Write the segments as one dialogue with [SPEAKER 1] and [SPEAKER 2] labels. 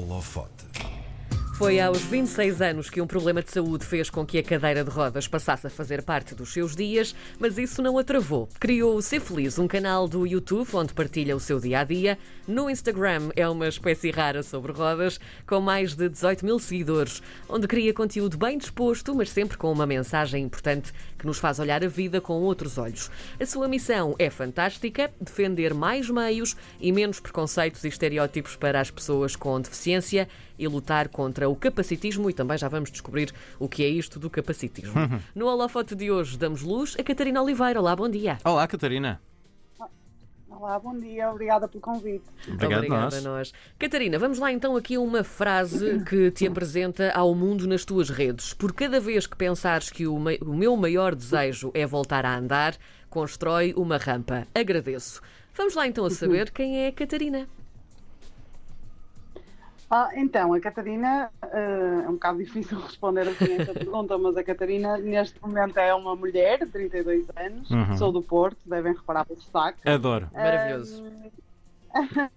[SPEAKER 1] holofote.
[SPEAKER 2] Foi aos 26 anos que um problema de saúde fez com que a cadeira de rodas passasse a fazer parte dos seus dias, mas isso não a travou. Criou o Ser Feliz, um canal do YouTube onde partilha o seu dia a dia. No Instagram é uma espécie rara sobre rodas, com mais de 18 mil seguidores, onde cria conteúdo bem disposto, mas sempre com uma mensagem importante que nos faz olhar a vida com outros olhos. A sua missão é fantástica: defender mais meios e menos preconceitos e estereótipos para as pessoas com deficiência e lutar contra o capacitismo e também já vamos descobrir o que é isto do capacitismo. No holofote de hoje damos luz a Catarina Oliveira. Olá, bom dia.
[SPEAKER 3] Olá, Catarina.
[SPEAKER 4] Olá, bom dia, obrigada pelo convite.
[SPEAKER 3] Obrigado
[SPEAKER 2] Obrigada
[SPEAKER 3] nós.
[SPEAKER 2] a nós. Catarina, vamos lá então aqui a uma frase que te apresenta ao mundo nas tuas redes. Por cada vez que pensares que o, me- o meu maior desejo é voltar a andar, constrói uma rampa. Agradeço. Vamos lá então a saber quem é a Catarina.
[SPEAKER 4] Ah, então, a Catarina, eh, é um bocado difícil responder assim esta pergunta, mas a Catarina neste momento é uma mulher de 32 anos,
[SPEAKER 3] Uhum.
[SPEAKER 4] sou do Porto, devem reparar pelo sotaque.
[SPEAKER 3] Adoro.
[SPEAKER 2] Maravilhoso.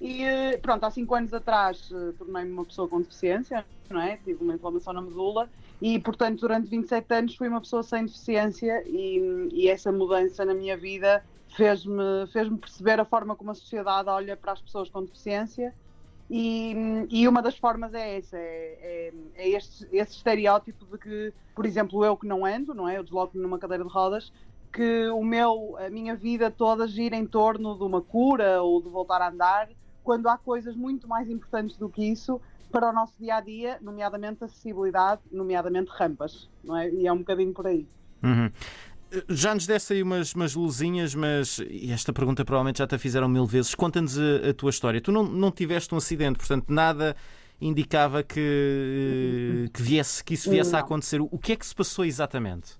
[SPEAKER 4] E eh, pronto, há 5 anos atrás tornei-me uma pessoa com deficiência, não é? Tive uma inflamação na medula e, portanto, durante 27 anos fui uma pessoa sem deficiência e, e essa mudança na minha vida fez-me fez perceber a forma como a sociedade olha para as pessoas com deficiência e, e uma das formas é essa, é, é, é este, esse estereótipo de que, por exemplo, eu que não ando, não é? Eu desloco-me numa cadeira de rodas, que o meu, a minha vida toda gira em torno de uma cura ou de voltar a andar, quando há coisas muito mais importantes do que isso para o nosso dia a dia, nomeadamente acessibilidade, nomeadamente rampas, não é? E é um bocadinho por aí.
[SPEAKER 3] Uhum. Já nos desse aí umas, umas luzinhas, mas esta pergunta provavelmente já te a fizeram mil vezes. Conta-nos a, a tua história. Tu não, não tiveste um acidente, portanto, nada indicava que, que, viesse, que isso viesse a
[SPEAKER 4] Não.
[SPEAKER 3] acontecer. O que é que se passou exatamente?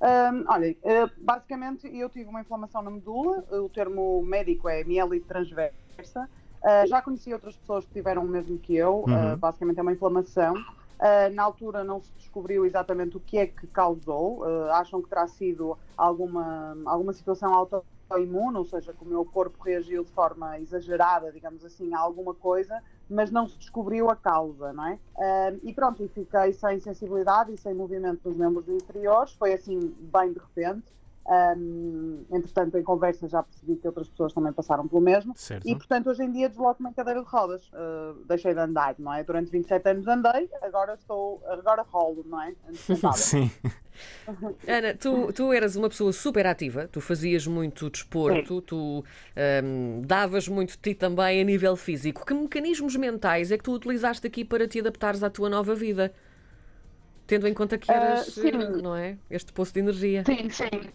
[SPEAKER 4] Hum, olha, eh, basicamente eu tive uma inflamação na medula, o termo médico é mielite transversa. Uh, já conheci outras pessoas que tiveram o mesmo que eu, uh,
[SPEAKER 3] Uhum.
[SPEAKER 4] basicamente é uma inflamação. Uh, na altura não se descobriu exatamente o que é que causou, uh, acham que terá sido alguma, alguma situação autoimune, ou seja, que o meu corpo reagiu de forma exagerada, digamos assim, a alguma coisa, mas não se descobriu a causa, não é? Uh, e pronto, fiquei sem sensibilidade e sem movimento nos membros inferiores, foi assim bem de repente. Um, entretanto, em conversa já percebi que outras pessoas também passaram pelo mesmo.
[SPEAKER 3] Certo?
[SPEAKER 4] E, portanto, hoje em dia desloco-me em cadeira de rodas. Uh, deixei de andar, não é? Durante 27 anos andei, agora estou, agora rolo, não é?
[SPEAKER 3] Sim.
[SPEAKER 2] Ana, tu, tu eras uma pessoa super ativa, tu fazias muito desporto, tu hum, davas muito de ti também a nível físico. Que mecanismos mentais é que tu utilizaste aqui para te adaptares à tua nova vida? Tendo em conta que
[SPEAKER 4] Ah,
[SPEAKER 2] eras,
[SPEAKER 4] sim.
[SPEAKER 2] eh, não é? Este poço de energia.
[SPEAKER 4] Sim, sim.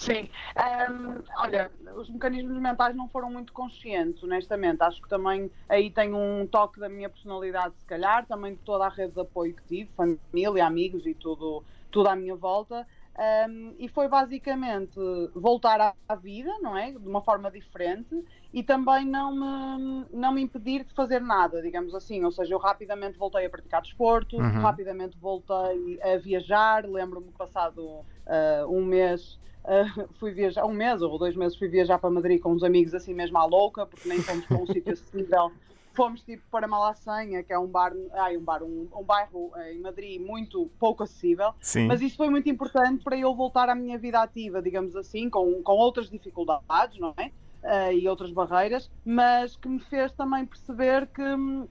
[SPEAKER 4] Sim. Ahm, olha, os mecanismos mentais não foram muito conscientes, honestamente. Acho que também aí tem um toque da minha personalidade, se calhar, também de toda a rede de apoio que tive, família, amigos e tudo, tudo à minha volta. Ahm, e foi basicamente voltar à, vida, não é? De uma forma diferente e também não me, não me impedir de fazer nada, digamos assim. Ou seja, eu rapidamente voltei a praticar desporto,
[SPEAKER 3] Uhum.
[SPEAKER 4] rapidamente voltei a viajar. Lembro-me que passado ah, um mês Uh, fui viajar, um mês ou dois meses fui viajar para Madrid com uns amigos assim mesmo à louca, porque nem fomos para um sítio acessível. Fomos tipo para Malasanha, que é um bar, ai, um, bar um, um bairro eh, em Madrid muito pouco acessível.
[SPEAKER 3] Sim.
[SPEAKER 4] Mas isso foi muito importante para eu voltar à minha vida ativa, digamos assim, com, com outras dificuldades, não é? Eh, e outras barreiras, mas que me fez também perceber que, hum,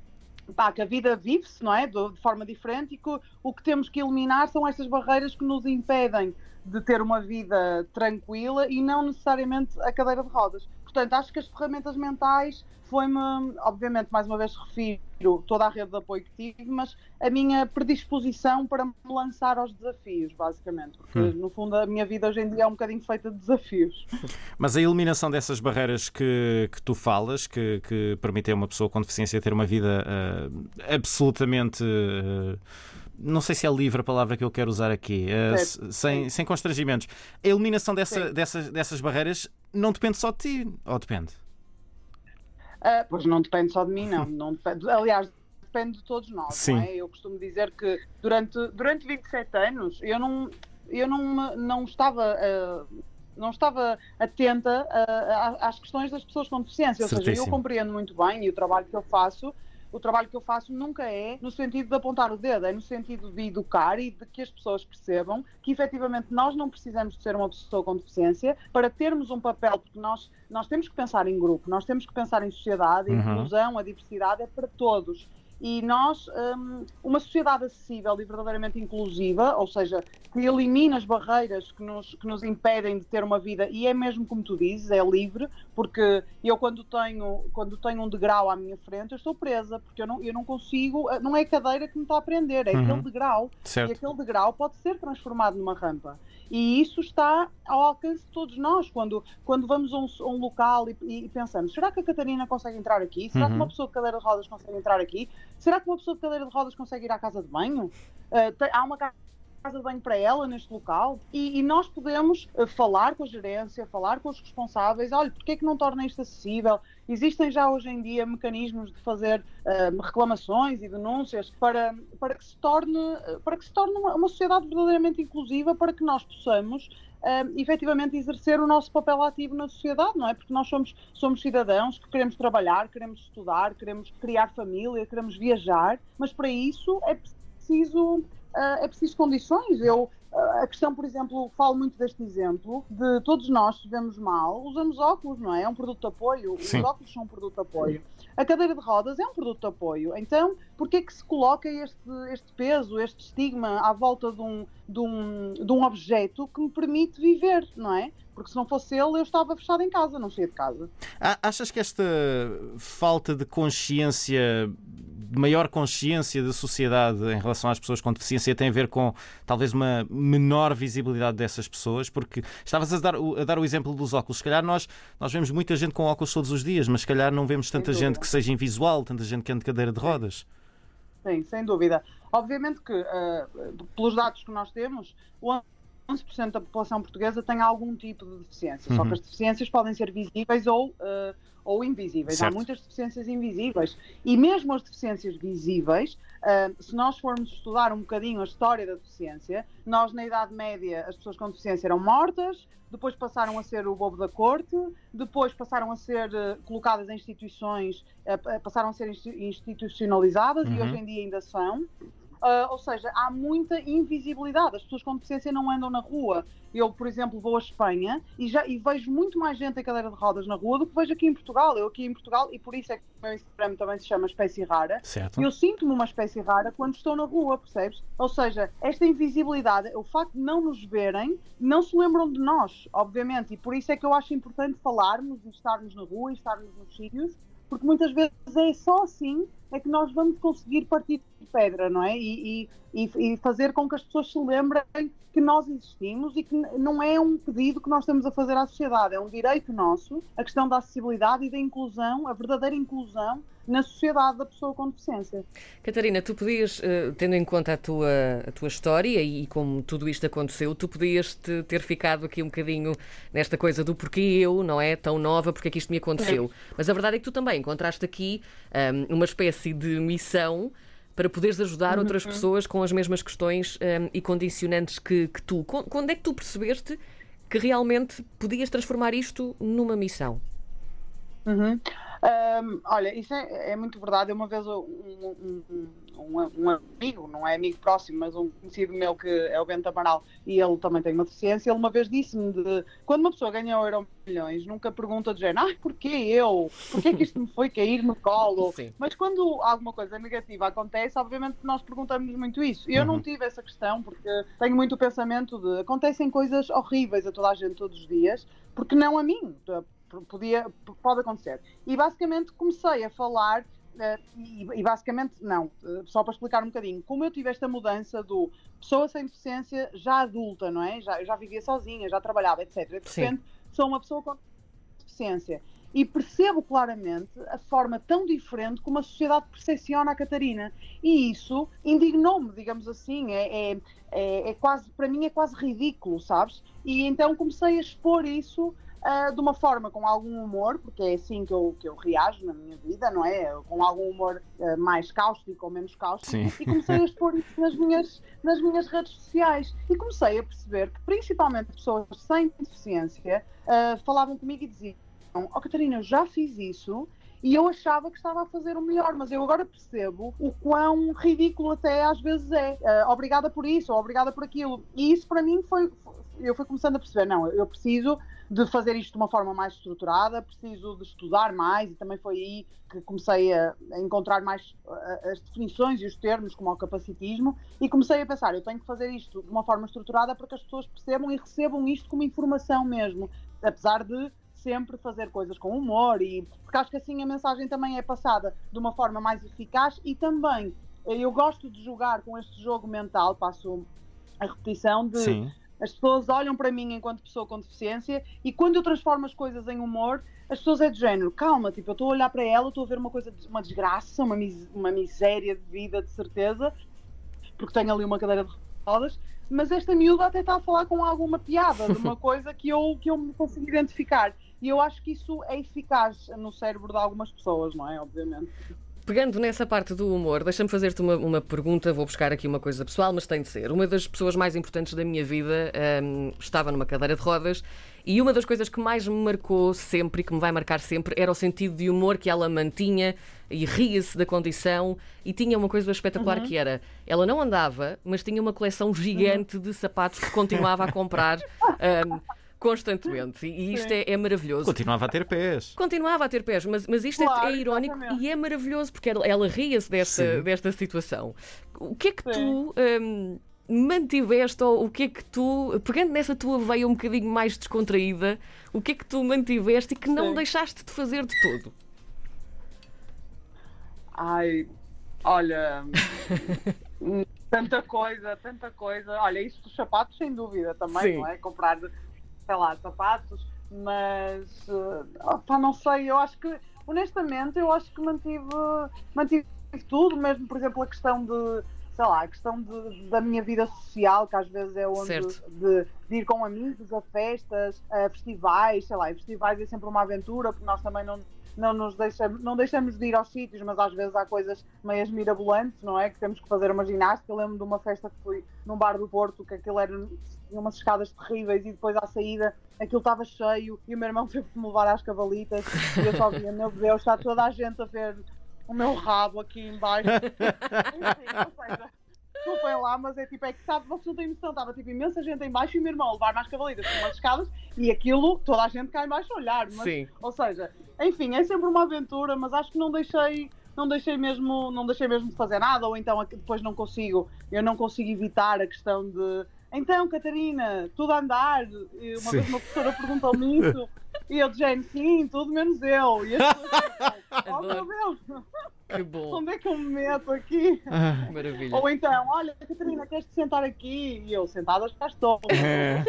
[SPEAKER 4] pá, que a vida vive-se, não é? De, de forma diferente e que o- o que temos que eliminar são estas barreiras que nos impedem de ter uma vida tranquila e não necessariamente a cadeira de rodas. Portanto, acho que as ferramentas mentais foi-me, obviamente, mais uma vez refiro toda a rede de apoio que tive, mas a minha predisposição para me lançar aos desafios, basicamente. Porque,
[SPEAKER 3] Hum.
[SPEAKER 4] no fundo, a minha vida hoje em dia é um bocadinho feita de desafios.
[SPEAKER 3] Mas a eliminação dessas barreiras que, que tu falas, que, que permitem a uma pessoa com deficiência ter uma vida ah, absolutamente. ah, não sei se é livre a palavra que eu quero usar aqui, s- sem, sem constrangimentos. A eliminação dessa,
[SPEAKER 4] Sim.
[SPEAKER 3] dessas, dessas barreiras não depende só de ti, ou depende?
[SPEAKER 4] Ah, pois não depende só de mim, não. não depende, aliás, depende de todos nós.
[SPEAKER 3] Sim.
[SPEAKER 4] Não é? Eu costumo dizer que durante, durante 27 anos eu não, eu não, não estava. ah, não estava atenta uh, às questões das pessoas com deficiência. Ou Certíssimo. seja, eu compreendo muito bem e o trabalho que eu faço o trabalho que eu faço nunca é no sentido de apontar o dedo, é no sentido de educar e de que as pessoas percebam que efetivamente nós não precisamos de ser uma pessoa com deficiência para termos um papel, porque nós, nós temos que pensar em grupo, nós temos que pensar em sociedade, a uhum. inclusão, a diversidade é para todos e nós, um, uma sociedade acessível e verdadeiramente inclusiva, ou seja, que elimina as barreiras que nos, que nos impedem de ter uma vida, e é mesmo como tu dizes, é livre, porque eu quando tenho, quando tenho um degrau à minha frente, eu estou presa, porque eu não, eu não consigo, não é a cadeira que me está a prender, é uhum. aquele degrau, certo. e aquele degrau pode ser transformado numa rampa. E isso está ao alcance de todos nós. Quando, quando vamos a um, a um local e, e, pensamos: será que a Catarina consegue entrar aqui? Será uhum. que uma pessoa de cadeira de rodas consegue entrar aqui? Será que uma pessoa de cadeira de rodas consegue ir à casa de banho? Uh, tem, há uma casa de banho para ela neste local e, e nós podemos uh, falar com a gerência, falar com os responsáveis, olha, porque é que não torna isto acessível? Existem já hoje em dia mecanismos de fazer uh, reclamações e denúncias para, para que se torne, para que se torne uma, uma sociedade verdadeiramente inclusiva, para que nós possamos uh, efetivamente exercer o nosso papel ativo na sociedade, não é? Porque nós somos, somos cidadãos que queremos trabalhar, queremos estudar, queremos criar família, queremos viajar, mas para isso é preciso é preciso condições. Eu, uh, a questão, por exemplo, falo muito deste exemplo, de todos nós, se vemos mal, usamos óculos, não é? É um produto de apoio. Sim. Os óculos são um produto de apoio. A cadeira de rodas é um produto de apoio. Então, por que é que se coloca este, este peso, este estigma à volta de um, de, um, de um objeto que me permite viver, não é? Porque se não fosse ele, eu estava fechado em casa, não saía de casa.
[SPEAKER 3] Achas que esta falta de consciência maior consciência da sociedade em relação às pessoas com deficiência tem a ver com talvez uma menor visibilidade dessas pessoas, porque estavas a dar, a dar o exemplo dos óculos. Se calhar nós, nós vemos muita gente com óculos todos os dias, mas se calhar não vemos tanta gente que seja invisual, tanta gente que anda de cadeira de rodas.
[SPEAKER 4] Sim, sem dúvida. Obviamente que, uh, pelos dados que nós temos, o 11% da população portuguesa tem algum tipo de deficiência. Uhum. Só que as deficiências podem ser visíveis ou, uh, ou invisíveis. Certo. Há muitas deficiências invisíveis. E mesmo as deficiências visíveis, uh, se nós formos estudar um bocadinho a história da deficiência, nós na Idade Média as pessoas com deficiência eram mortas, depois passaram a ser o bobo da corte, depois passaram a ser uh, colocadas em instituições, passaram a ser institucionalizadas uhum. e hoje em dia ainda são. Uh, ou seja, há muita invisibilidade. As pessoas com deficiência não andam na rua. Eu, por exemplo, vou à Espanha e, já, e vejo muito mais gente em cadeira de rodas na rua do que vejo aqui em Portugal. Eu aqui em Portugal, e por isso é que o meu Instagram também se chama Espécie Rara, certo. eu sinto-me uma espécie rara quando estou na rua, percebes? Ou seja, esta invisibilidade, o facto de não nos verem, não se lembram de nós, obviamente, e por isso é que eu acho importante falarmos e estarmos na rua e estarmos nos sítios, porque muitas vezes é só assim é que nós vamos conseguir partir de pedra, não é? E, e, e, fazer com que as pessoas se lembrem que nós existimos e que não é um pedido que nós estamos a fazer à sociedade, é um direito nosso, a questão da acessibilidade e da inclusão, a verdadeira inclusão na sociedade da pessoa com deficiência.
[SPEAKER 2] Catarina, tu podias, eh, tendo em conta a tua, a tua história e como tudo isto aconteceu, tu podias -te ter ficado aqui um bocadinho nesta coisa do porquê eu, não é? Tão nova, porque é que isto me aconteceu. É. Mas a verdade é que tu também encontraste aqui um, uma espécie de missão para poderes ajudar uhum. outras pessoas com as mesmas questões um, e condicionantes que, que tu. Quando é que tu percebeste que realmente podias transformar isto numa missão?
[SPEAKER 4] Uhum. Um, olha, isso é, é, muito verdade. Uma vez um, um, um, amigo, não é amigo próximo, mas um conhecido meu que é o Bento Amaral e ele também tem uma deficiência, ele uma vez disse-me de quando uma pessoa ganha o euro milhões, nunca pergunta de género, ah, porquê eu? Porquê que isto me foi cair no colo? Sim. Mas quando alguma coisa negativa acontece, obviamente nós perguntamos muito isso. Eu uhum. não tive essa questão porque tenho muito o pensamento de acontecem coisas horríveis a toda a gente todos os dias, porque não a mim podia, pode acontecer. E basicamente comecei a falar, uh, e, e, basicamente, não, uh, só para explicar um bocadinho, como eu tive esta mudança do pessoa sem deficiência já adulta, não é? Já, eu já vivia sozinha, já trabalhava, etc. De repente sou uma pessoa com deficiência. E percebo claramente a forma tão diferente como a sociedade percepciona a Catarina. E isso indignou-me, digamos assim. É, é, é, é, quase, para mim é quase ridículo, sabes? E então comecei a expor isso uh, de uma forma com algum humor, porque é assim que eu, que eu reajo na minha vida, não é? Com algum humor uh, mais cáustico ou menos cáustico.
[SPEAKER 3] Sim.
[SPEAKER 4] E comecei a expor isso nas minhas, nas minhas redes sociais. E comecei a perceber que, principalmente pessoas sem deficiência, uh, falavam comigo e diziam: Oh, Catarina, eu já fiz isso e eu achava que estava a fazer o melhor, mas eu agora percebo o quão ridículo até às vezes é. Uh, obrigada por isso, ou obrigada por aquilo. E isso para mim foi. Eu fui começando a perceber, não, eu preciso de fazer isto de uma forma mais estruturada, preciso de estudar mais, e também foi aí que comecei a, encontrar mais as definições e os termos, como o capacitismo, e comecei a pensar, eu tenho que fazer isto de uma forma estruturada para que as pessoas percebam e recebam isto como informação mesmo, apesar de sempre fazer coisas com humor e porque acho que assim a mensagem também é passada de uma forma mais eficaz e também eu gosto de jogar com este jogo mental, passo a repetição de
[SPEAKER 3] Sim.
[SPEAKER 4] As pessoas olham para mim enquanto pessoa com deficiência e quando eu transformo as coisas em humor, as pessoas é de género, calma, tipo, eu estou a olhar para ela, estou a ver uma coisa, uma desgraça, uma, mis uma miséria de vida, de certeza, porque tenho ali uma cadeira de rodas, mas esta miúda até está a falar com alguma piada, de uma coisa que eu, que eu me consigo identificar. E eu acho que isso é eficaz no cérebro de algumas pessoas, não é? Obviamente.
[SPEAKER 2] Pegando nessa parte do humor, deixa-me fazer-te uma, uma, pergunta. Vou buscar aqui uma coisa pessoal, mas tem de ser. Uma das pessoas mais importantes da minha vida um, estava numa cadeira de rodas e uma das coisas que mais me marcou sempre e que me vai marcar sempre era o sentido de humor que ela mantinha e ria-se da condição. E tinha uma coisa espetacular uhum. que era: ela não andava, mas tinha uma coleção gigante uhum. de sapatos que continuava a comprar. Um, constantemente. E isto é, é, maravilhoso.
[SPEAKER 3] Continuava a ter pés.
[SPEAKER 2] Continuava a ter pés, mas, mas isto é, claro, é, é irónico exatamente. e é maravilhoso porque ela, ela ria-se desta, desta situação. O que é que Sim. tu. Um, mantiveste ou o que é que tu, pegando nessa tua veia um bocadinho mais descontraída, o que é que tu mantiveste e que não Sim. deixaste de fazer de todo?
[SPEAKER 4] Ai, olha, tanta coisa, tanta coisa. Olha, isso dos sapatos, sem dúvida, também, Sim. não é? Comprar sei lá, sapatos, mas uh, opa, não sei, eu acho que, honestamente, eu acho que mantive, mantive tudo, mesmo, por exemplo, a questão de, sei lá, a questão de, da minha vida social, que às vezes é onde de, de, ir com amigos a festas, a festivais, sei lá, e festivais é sempre uma aventura, porque nós também não não nos deixamos, não deixamos de ir aos sítios, mas às vezes há coisas meias mirabolantes, não é? Que temos que fazer uma ginástica. Eu lembro de uma festa que fui num bar do Porto, que aquilo era tinha umas escadas terríveis e depois à saída aquilo estava cheio e o meu irmão teve-me levar às cavalitas e eu só via, meu Deus, está toda a gente a ver o meu rabo aqui embaixo. Enfim, ou seja, desculpem lá, mas é tipo, é que sabe, vocês não têm noção, estava tipo imensa gente em baixo e o meu irmão levar-me às cavalitas com umas escadas e aquilo, toda a gente cai em baixo a olhar. Mas,
[SPEAKER 2] Sim.
[SPEAKER 4] Ou seja, enfim, é sempre uma aventura, mas acho que não deixei não deixei mesmo não deixei mesmo de fazer nada ou então depois não consigo eu não consigo evitar a questão de então Catarina tudo a andar e uma sim. vez uma professora perguntou-me isso e eu dizendo sim tudo menos eu e as pessoas oh meu Deus
[SPEAKER 2] que bom.
[SPEAKER 4] Onde é que eu me meto aqui?
[SPEAKER 2] Ah, maravilha.
[SPEAKER 4] Ou então, olha, Catarina, queres te sentar aqui? E eu, sentada, já estou. É.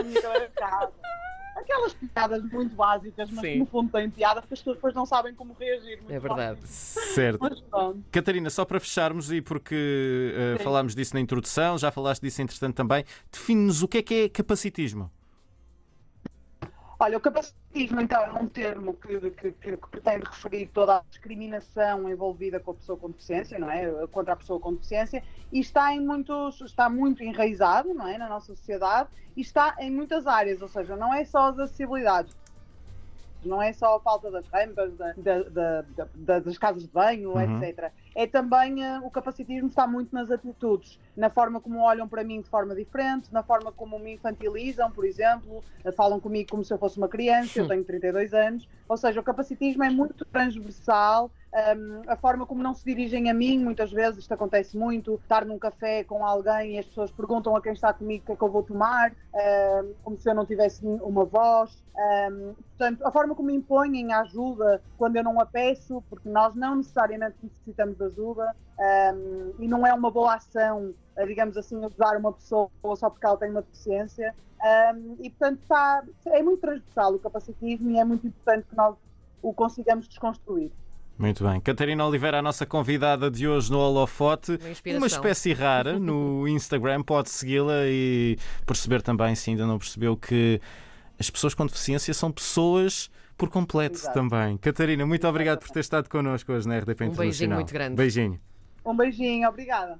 [SPEAKER 4] Aquelas piadas muito básicas, mas Sim. que no fundo têm piada porque as pessoas depois não sabem como reagir.
[SPEAKER 2] É verdade.
[SPEAKER 3] Certo. Mas, Catarina, só para fecharmos e porque uh, falámos disso na introdução, já falaste disso entretanto também, define-nos o que é que é capacitismo.
[SPEAKER 4] Olha, o capacitismo, então, é um termo que, que, que, que, pretende referir toda a discriminação envolvida com a pessoa com deficiência, não é? Contra a pessoa com deficiência, e está em muitos, está muito enraizado, não é? Na nossa sociedade, e está em muitas áreas, ou seja, não é só as acessibilidades, não é só a falta das rampas, da, da, da, das casas de banho, uhum. etc. É também uh, o capacitismo está muito nas atitudes, na forma como olham para mim de forma diferente, na forma como me infantilizam, por exemplo, uh, falam comigo como se eu fosse uma criança, eu tenho 32 anos. Ou seja, o capacitismo é muito transversal um, a forma como não se dirigem a mim, muitas vezes, isto acontece muito, estar num café com alguém e as pessoas perguntam a quem está comigo o que é que eu vou tomar, um, como se eu não tivesse uma voz. Um, portanto, a forma como impõem a ajuda quando eu não a peço, porque nós não necessariamente necessitamos de ajuda e não é uma boa ação, digamos assim, ajudar uma pessoa só porque ela tem uma deficiência. e, portanto, está, é muito transversal o capacitismo e é muito importante que nós o consigamos desconstruir.
[SPEAKER 3] Muito bem. Catarina Oliveira, a nossa convidada de hoje no Holofote. Uma, uma espécie rara no Instagram. Pode segui-la e perceber também, se ainda não percebeu, que as pessoas com deficiência são pessoas por completo
[SPEAKER 4] Exato.
[SPEAKER 3] também. Catarina, muito obrigado por ter estado connosco hoje na RDP
[SPEAKER 2] Um beijinho
[SPEAKER 3] Internacional.
[SPEAKER 2] muito grande.
[SPEAKER 3] Beijinho.
[SPEAKER 4] Um beijinho, obrigada.